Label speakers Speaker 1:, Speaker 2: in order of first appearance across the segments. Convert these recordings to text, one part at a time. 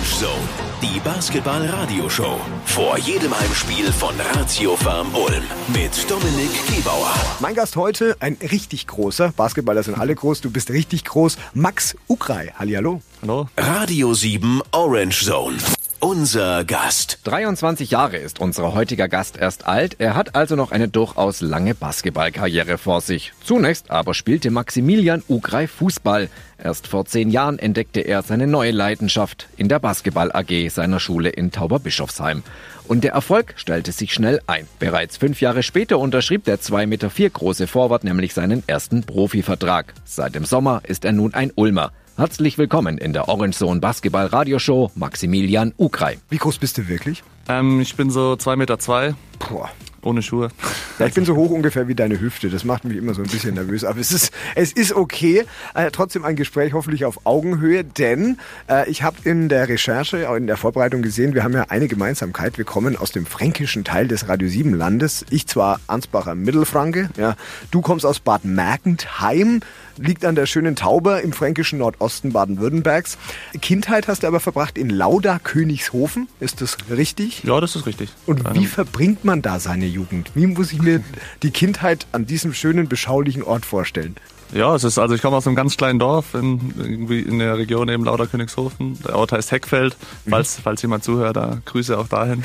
Speaker 1: Orange Zone, die Basketball-Radio-Show. Vor jedem Heimspiel von Ratio Farm Ulm mit Dominik Gebauer.
Speaker 2: Mein Gast heute, ein richtig großer, Basketballer sind alle groß, du bist richtig groß, Max Ukrai. Hallihallo.
Speaker 3: Hallo.
Speaker 1: Radio 7 Orange Zone. Unser Gast.
Speaker 4: 23 Jahre ist unser heutiger Gast erst alt. Er hat also noch eine durchaus lange Basketballkarriere vor sich. Zunächst aber spielte Maximilian Ugrei Fußball. Erst vor zehn Jahren entdeckte er seine neue Leidenschaft in der Basketball AG seiner Schule in Tauberbischofsheim. Und der Erfolg stellte sich schnell ein. Bereits fünf Jahre später unterschrieb der 2,4 Meter große Vorwart nämlich seinen ersten Profivertrag. Seit dem Sommer ist er nun ein Ulmer. Herzlich willkommen in der Orange Zone Basketball Radioshow, Maximilian Ukrei.
Speaker 2: Wie groß bist du wirklich?
Speaker 3: Ähm, ich bin so 2,2 Meter, zwei,
Speaker 2: Boah.
Speaker 3: ohne Schuhe.
Speaker 2: Ja, ich bin so hoch ungefähr wie deine Hüfte. Das macht mich immer so ein bisschen nervös. Aber es ist, es ist okay. Äh, trotzdem ein Gespräch hoffentlich auf Augenhöhe, denn äh, ich habe in der Recherche, auch in der Vorbereitung gesehen, wir haben ja eine Gemeinsamkeit. Wir kommen aus dem fränkischen Teil des Radio 7 Landes. Ich zwar Ansbacher Mittelfranke, ja. Du kommst aus Bad Mergentheim, liegt an der schönen Tauber im fränkischen Nordosten Baden-Württembergs. Kindheit hast du aber verbracht in Lauda Königshofen. Ist das richtig?
Speaker 3: Ja, das ist richtig.
Speaker 2: Und
Speaker 3: Ähm,
Speaker 2: wie verbringt man da seine Jugend? Wie muss ich mir die Kindheit an diesem schönen, beschaulichen Ort vorstellen?
Speaker 3: Ja, es ist, also ich komme aus einem ganz kleinen Dorf in, irgendwie in der Region eben Lauter Königshofen. Der Ort heißt Heckfeld. Falls, falls jemand zuhört, da Grüße auch dahin.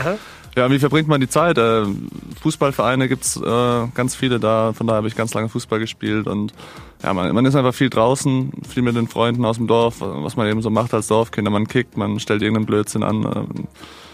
Speaker 3: ja, wie verbringt man die Zeit? Äh, Fußballvereine gibt's äh, ganz viele da, von daher habe ich ganz lange Fußball gespielt und ja, man, man ist einfach viel draußen, viel mit den Freunden aus dem Dorf, was man eben so macht als Dorfkinder. Man kickt, man stellt irgendeinen Blödsinn an. Äh,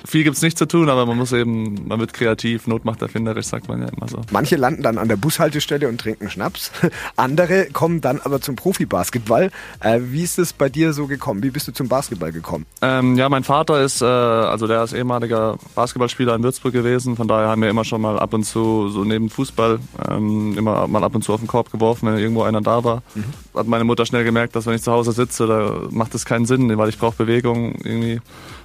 Speaker 3: viel gibt's nicht zu tun, aber man muss eben, man wird kreativ, Not macht erfinderisch, sagt man ja immer so.
Speaker 2: Manche landen dann an der Bushaltestelle und trinken Schnaps. Andere kommen dann aber zum Profibasketball. Äh, wie ist es bei dir so gekommen? Wie bist du zum Basketball gekommen?
Speaker 3: Ähm, ja, mein Vater ist, äh, also der ist ehemaliger Basketballspieler in Würzburg gewesen. Von daher haben wir immer schon mal ab und zu so neben Fußball ähm, immer mal ab und zu auf den Korb geworfen, wenn irgendwo einer da war. Hat meine Mutter schnell gemerkt, dass wenn ich zu Hause sitze, da macht es keinen Sinn, weil ich brauche Bewegung irgendwie.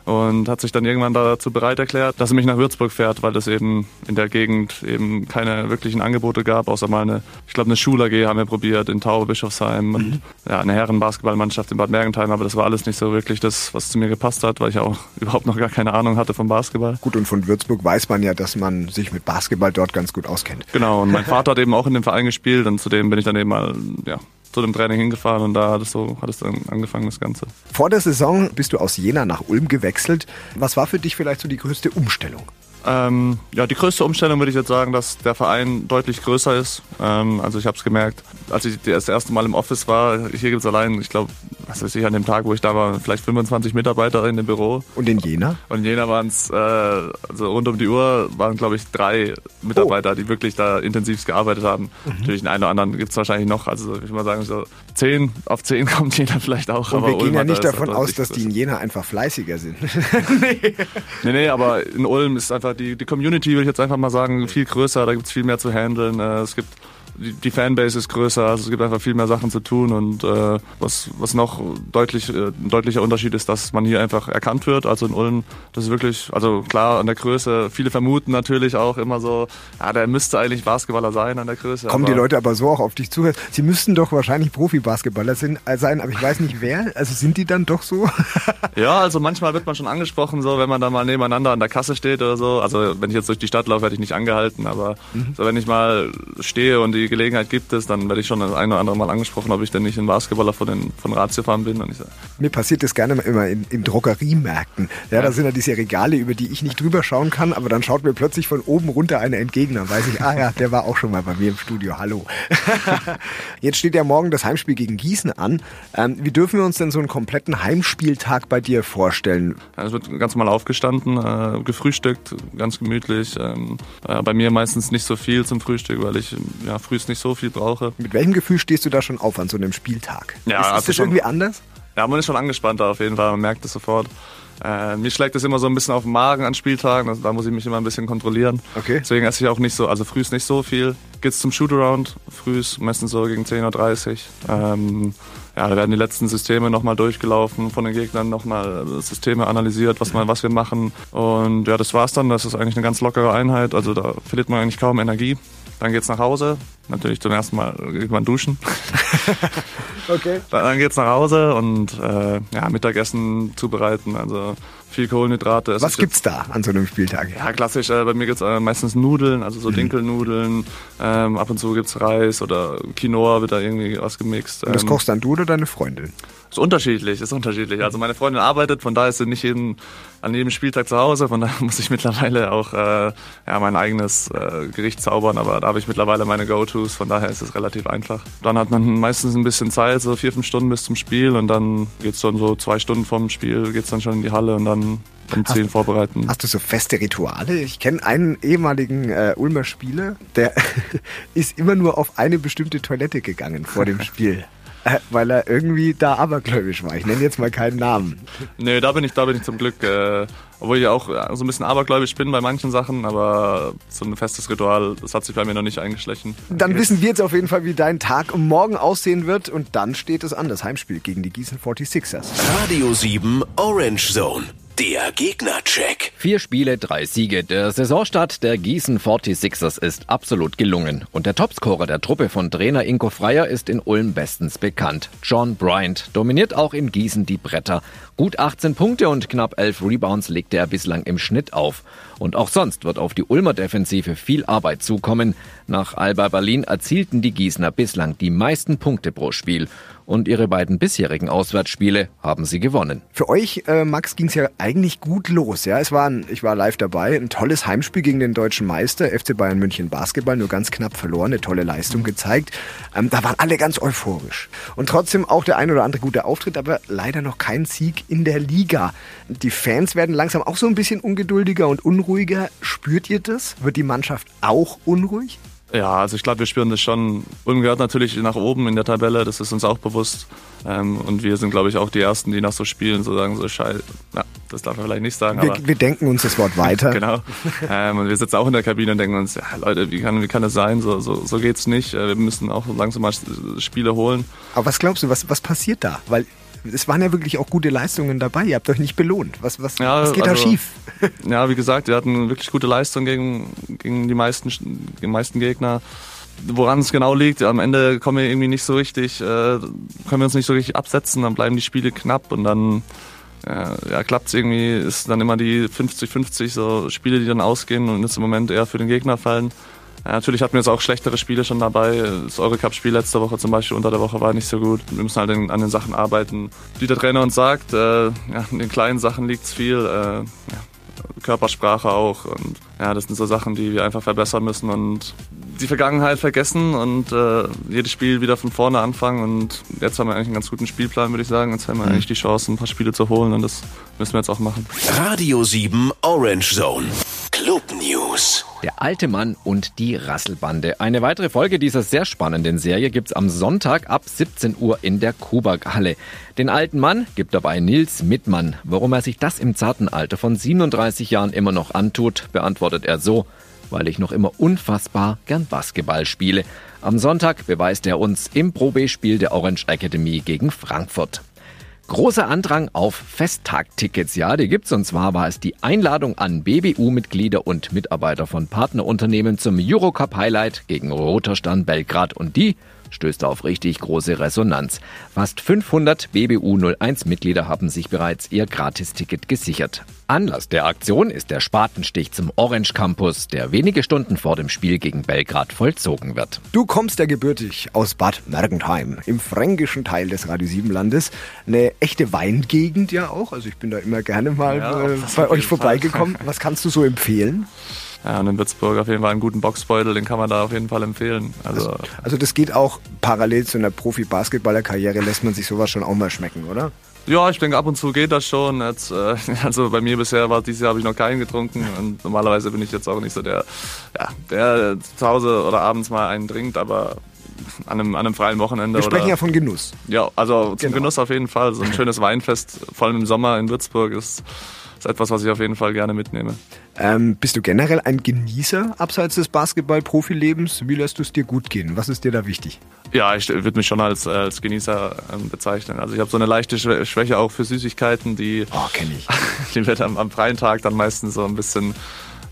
Speaker 3: Und hat sich dann irgendwann dazu bereit erklärt, dass er mich nach Würzburg fährt, weil es eben in der Gegend eben keine wirklichen Angebote gab, außer mal eine, ich glaube eine Schul AG haben wir probiert in Tauber Bischofsheim und ja, eine Herrenbasketballmannschaft in Bad Mergentheim, aber das war alles nicht so wirklich das, was zu mir gepasst hat, weil ich auch überhaupt noch gar keine Ahnung hatte vom Basketball.
Speaker 2: Gut, und von Würzburg weiß man ja, dass man sich mit Basketball dort ganz gut auskennt.
Speaker 3: Genau, und mein Vater hat eben auch in dem Verein gespielt und zudem bin ich dann eben mal ja, zu dem Training hingefahren und da hat es so hat es dann angefangen das Ganze.
Speaker 2: Vor der Saison bist du aus Jena nach Ulm gewechselt. Was war für dich vielleicht so die größte Umstellung?
Speaker 3: Ähm, ja, die größte Umstellung würde ich jetzt sagen, dass der Verein deutlich größer ist. Ähm, also ich habe es gemerkt, als ich das erste Mal im Office war, hier gibt es allein, ich glaube, was weiß ich, an dem Tag, wo ich da war, vielleicht 25 Mitarbeiter in dem Büro.
Speaker 2: Und in Jena?
Speaker 3: Und in Jena waren es, äh, also rund um die Uhr waren, glaube ich, drei Mitarbeiter, die wirklich da intensiv gearbeitet haben. Natürlich einen oder anderen gibt es wahrscheinlich noch, also ich würde mal sagen, so zehn auf zehn kommt Jena vielleicht auch.
Speaker 2: Und
Speaker 3: aber
Speaker 2: wir gehen
Speaker 3: Ulm
Speaker 2: ja nicht
Speaker 3: da-
Speaker 2: davon aus, dass die in Jena einfach fleißiger sind.
Speaker 3: Nee, nee, aber in Ulm ist einfach die, die Community, würde ich jetzt einfach mal sagen, viel größer. Da gibt es viel mehr zu handeln. Äh, Es gibt die, die Fanbase ist größer, also es gibt einfach viel mehr Sachen zu tun und äh, was, was noch deutlich, äh, ein deutlicher Unterschied ist, dass man hier einfach erkannt wird. Also in Ulm, das ist wirklich, also klar an der Größe, viele vermuten natürlich auch immer so, ja, der müsste eigentlich Basketballer sein an der Größe.
Speaker 2: Kommen die Leute aber so auch auf dich zu? Sie müssten doch wahrscheinlich Profibasketballer äh, sein, aber ich weiß nicht wer. Also sind die dann doch so?
Speaker 3: Ja, also manchmal wird man schon angesprochen, so wenn man da mal nebeneinander an der Kasse steht oder so. Also wenn ich jetzt durch die Stadt laufe, werde ich nicht angehalten, aber so wenn ich mal stehe und die Gelegenheit gibt es, dann werde ich schon das ein oder andere Mal angesprochen, ob ich denn nicht ein Basketballer von den von Ratio Farm bin. Und ich sage,
Speaker 2: Mir passiert das gerne immer in, in Drogeriemärkten. Ja, da sind ja diese Regale, über die ich nicht drüber schauen kann, aber dann schaut mir plötzlich von oben runter einer entgegen. Dann weiß ich, ah ja, der war auch schon mal bei mir im Studio. Hallo. Jetzt steht ja morgen das Heimspiel gegen Gießen an. Ähm, wie dürfen wir uns denn so einen kompletten Heimspieltag bei dir vorstellen?
Speaker 3: ja, es wird ganz normal aufgestanden, äh, gefrühstückt, ganz gemütlich. Ähm, äh, bei mir meistens nicht so viel zum Frühstück, weil ich ja frühst nicht so viel brauche.
Speaker 2: Mit welchem Gefühl stehst du da schon auf an so einem Spieltag?
Speaker 3: Ja,
Speaker 2: ist, ist
Speaker 3: also
Speaker 2: das
Speaker 3: schon-
Speaker 2: irgendwie anders?
Speaker 3: Ja, man ist schon angespannter auf jeden Fall, man merkt es sofort. Äh, mir schlägt es immer so ein bisschen auf den Magen an Spieltagen, also da muss ich mich immer ein bisschen kontrollieren.
Speaker 2: Okay.
Speaker 3: Deswegen esse ich auch nicht so, also früh ist nicht so viel. Geht's zum Shootaround, früh ist meistens so gegen 10.30 Uhr. Ähm, ja, da werden die letzten Systeme nochmal durchgelaufen, von den Gegnern nochmal Systeme analysiert, was, man, was wir machen. Und ja, das war's dann. Das ist eigentlich eine ganz lockere Einheit. Also da verliert man eigentlich kaum Energie. Dann geht's nach Hause. Natürlich zum ersten Mal irgendwann duschen.
Speaker 2: Okay.
Speaker 3: Dann geht's nach Hause und äh, ja, Mittagessen zubereiten. Also viel Kohlenhydrate. Es
Speaker 2: Was gibt's da an so einem Spieltag?
Speaker 3: Ja, klassisch. Äh, bei mir gibt's äh, meistens Nudeln, also
Speaker 2: Mhm.
Speaker 3: so Dinkelnudeln. Ähm, ab und zu gibt's Reis oder Quinoa wird da irgendwie was gemixt.
Speaker 2: Und das
Speaker 3: Ähm,
Speaker 2: kochst dann du oder deine Freundin?
Speaker 3: Ist unterschiedlich, ist unterschiedlich. Also meine Freundin arbeitet, von daher ist sie nicht jeden, an jedem Spieltag zu Hause. Von daher muss ich mittlerweile auch äh, ja, mein eigenes äh, Gericht zaubern. Aber da habe ich mittlerweile meine Go-Tos, von daher ist es relativ einfach. Dann hat man meistens ein bisschen Zeit, so vier, fünf Stunden bis zum Spiel. Und dann geht's dann so zwei Stunden vom Spiel, geht's dann schon in die Halle und dann um zehn vorbereiten.
Speaker 2: Hast du so feste Rituale? Ich kenne einen ehemaligen äh, Ulmer Spieler, der ist immer nur auf eine bestimmte Toilette gegangen vor dem Spiel. Weil er irgendwie da abergläubisch war. Ich nenne jetzt mal keinen Namen.
Speaker 3: Nee, da bin ich, da bin ich zum Glück, äh, obwohl ich auch äh, so ein bisschen abergläubisch bin bei manchen Sachen, aber so ein festes Ritual, das hat sich bei mir noch nicht eingeschlichen.
Speaker 2: Dann wissen wir jetzt auf jeden Fall, wie dein Tag morgen aussehen wird. Und dann steht es an, das Heimspiel gegen die Gießen 46ers.
Speaker 1: Radio 7 Orange Zone. Der Gegnercheck.
Speaker 4: Vier Spiele, drei Siege. Der Saisonstart der Gießen 46ers ist absolut gelungen. Und der Topscorer der Truppe von Trainer Inko Freier ist in Ulm bestens bekannt. John Bryant dominiert auch in Gießen die Bretter. Gut 18 Punkte und knapp 11 Rebounds legte er bislang im Schnitt auf. Und auch sonst wird auf die Ulmer Defensive viel Arbeit zukommen. Nach Alba Berlin erzielten die Gießener bislang die meisten Punkte pro Spiel. Und ihre beiden bisherigen Auswärtsspiele haben sie gewonnen.
Speaker 2: Für euch, äh, Max, ging es ja eigentlich gut los. Ja, es war ein, ich war live dabei, ein tolles Heimspiel gegen den deutschen Meister, FC Bayern München Basketball, nur ganz knapp verloren, eine tolle Leistung gezeigt. Ähm, da waren alle ganz euphorisch. Und trotzdem auch der ein oder andere gute Auftritt, aber leider noch kein Sieg in der Liga. Die Fans werden langsam auch so ein bisschen ungeduldiger und unruhiger. Spürt ihr das? Wird die Mannschaft auch unruhig?
Speaker 3: Ja, also ich glaube, wir spüren das schon. Ulm gehört natürlich nach oben in der Tabelle, das ist uns auch bewusst. Ähm, und wir sind, glaube ich, auch die Ersten, die nach so Spielen so sagen, so scheiße, ja, das darf man vielleicht nicht sagen, aber
Speaker 2: Wir, wir denken uns das Wort weiter.
Speaker 3: genau. Ähm, und wir sitzen auch in der Kabine und denken uns, ja Leute, wie kann, wie kann das sein? So, so, so geht's nicht. Äh, Wir müssen auch langsam mal Spiele holen.
Speaker 2: Aber was glaubst du, was, was passiert da? Weil es waren ja wirklich auch gute Leistungen dabei. Ihr habt euch nicht belohnt. Was, was,
Speaker 3: Ja,
Speaker 2: was geht da
Speaker 3: also-
Speaker 2: schief?
Speaker 3: Ja, wie gesagt, wir hatten wirklich gute Leistung gegen, gegen die meisten, die meisten Gegner. Woran es genau liegt, am Ende kommen wir irgendwie nicht so richtig, äh, können wir uns nicht so richtig absetzen, dann bleiben die Spiele knapp und dann äh, ja, klappt es irgendwie, ist dann immer die 50-50 so Spiele, die dann ausgehen und jetzt im Moment eher für den Gegner fallen. Ja, natürlich hatten wir jetzt auch schlechtere Spiele schon dabei. Das Eurocup-Spiel letzte Woche zum Beispiel unter der Woche war nicht so gut. Wir müssen halt an den Sachen arbeiten. Wie der Trainer uns sagt, äh, ja, in den kleinen Sachen liegt's viel. Äh, ja, Körpersprache auch. Und ja, das sind so Sachen, die wir einfach verbessern müssen und die Vergangenheit vergessen und äh, jedes Spiel wieder von vorne anfangen. Und jetzt haben wir eigentlich einen ganz guten Spielplan, würde ich sagen. Jetzt haben wir eigentlich die Chance, ein paar Spiele zu holen und das müssen wir jetzt auch machen.
Speaker 1: Radio 7 Orange Zone. Club News.
Speaker 4: Der alte Mann und die Rasselbande. Eine weitere Folge dieser sehr spannenden Serie gibt's am Sonntag ab 17 Uhr in der Kubak-Halle. Den alten Mann gibt dabei Nils Mittmann. Warum er sich das im zarten Alter von 37 Jahren immer noch antut, beantwortet er so. Weil ich noch immer unfassbar gern Basketball spiele. Am Sonntag beweist er uns im Probespiel der Orange Academy gegen Frankfurt. Großer Andrang auf Festtagtickets, ja, die gibt's. Und zwar war es die Einladung an BBU-Mitglieder und Mitarbeiter von Partnerunternehmen zum Eurocup Highlight gegen Roter Stern Belgrad. Und die stößt auf richtig große Resonanz. Fast 500 BBU 01-Mitglieder haben sich bereits ihr Gratisticket gesichert. Anlass der Aktion ist der Spatenstich zum Orange Campus, der wenige Stunden vor dem Spiel gegen Belgrad vollzogen wird.
Speaker 2: Du kommst ja gebürtig aus Bad Mergentheim, im fränkischen Teil des Radio 7 Landes. Eine echte Weingegend ja auch. Also ich bin da immer gerne mal
Speaker 3: Ja,
Speaker 2: äh, bei euch vorbeigekommen. Was kannst du so empfehlen?
Speaker 3: Ja, und in Würzburg auf jeden Fall einen guten Boxbeutel, den kann man da auf jeden Fall empfehlen. Also,
Speaker 2: Also das geht auch parallel zu einer Profi-Basketballer-Karriere, lässt man sich sowas schon auch mal schmecken, oder?
Speaker 3: ja, ich denke, ab und zu geht das schon. Jetzt, äh, also bei mir bisher war dieses Jahr habe ich noch keinen getrunken und normalerweise bin ich jetzt auch nicht so der, ja, der zu Hause oder abends mal einen trinkt, aber an einem, an einem freien Wochenende
Speaker 2: Wir sprechen
Speaker 3: oder
Speaker 2: ja von Genuss.
Speaker 3: ja, also zum
Speaker 2: Genau.
Speaker 3: Genuss auf jeden Fall. So ein schönes Weinfest, vor allem im Sommer in Würzburg, ist, ist etwas, was ich auf jeden Fall gerne mitnehme.
Speaker 2: Ähm, bist du generell ein Genießer abseits des Basketball-Profilebens? Wie lässt du es dir gut gehen? Was ist dir da wichtig?
Speaker 3: Ja, ich würde mich schon als, als Genießer ähm, bezeichnen. Also ich habe so eine leichte Schwä- Schwäche auch für Süßigkeiten, die,
Speaker 2: Oh, kenne ich.
Speaker 3: die wird am, am freien Tag dann meistens so ein bisschen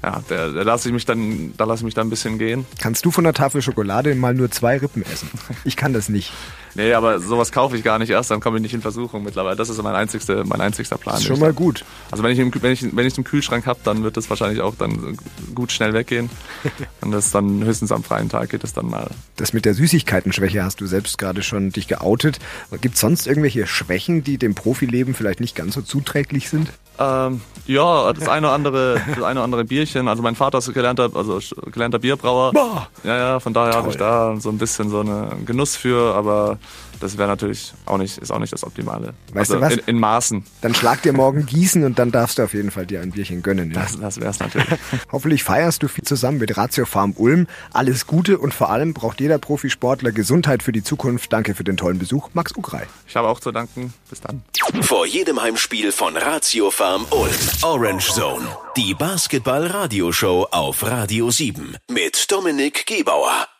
Speaker 3: ja, da, da lasse ich mich dann, da lasse ich mich dann ein bisschen gehen.
Speaker 2: Kannst du von der Tafel Schokolade mal nur zwei Rippen essen? Ich kann das nicht.
Speaker 3: Nee, aber sowas kaufe ich gar nicht erst, dann komme ich nicht in Versuchung mittlerweile. Das ist mein einzigster, mein einzigster Plan.
Speaker 2: Das ist schon mal gut.
Speaker 3: Also wenn ich, im, wenn ich, wenn ich im Kühlschrank habe, dann wird das wahrscheinlich auch dann gut schnell weggehen. Und das dann höchstens am freien Tag geht es dann mal.
Speaker 2: Das mit der Süßigkeitenschwäche hast du selbst gerade schon dich geoutet. Gibt es sonst irgendwelche Schwächen, die dem Profileben vielleicht nicht ganz so zuträglich sind?
Speaker 3: Ähm, ja, das eine oder andere, das eine oder andere Bierchen. Also mein Vater ist gelernter, also gelernter Bierbrauer.
Speaker 2: Boah.
Speaker 3: Ja, ja, von daher habe ich da so ein bisschen so einen Genuss für, aber das wäre natürlich auch nicht, ist auch nicht das Optimale.
Speaker 2: Weißt
Speaker 3: also
Speaker 2: du was?
Speaker 3: In, in Maßen.
Speaker 2: Dann schlag dir morgen Gießen und dann darfst du auf jeden Fall dir ein Bierchen gönnen. Ja?
Speaker 3: Das, das wäre es natürlich.
Speaker 2: Hoffentlich feierst du viel zusammen mit Ratio Farm Ulm. Alles Gute und vor allem braucht jeder Profisportler Gesundheit für die Zukunft. Danke für den tollen Besuch, Max Ugrei.
Speaker 3: Ich habe auch zu danken. Bis dann.
Speaker 1: Vor jedem Heimspiel von Ratio Farm Ulm. Orange Zone. Die Basketball-Radioshow auf Radio 7 mit Dominik Gebauer.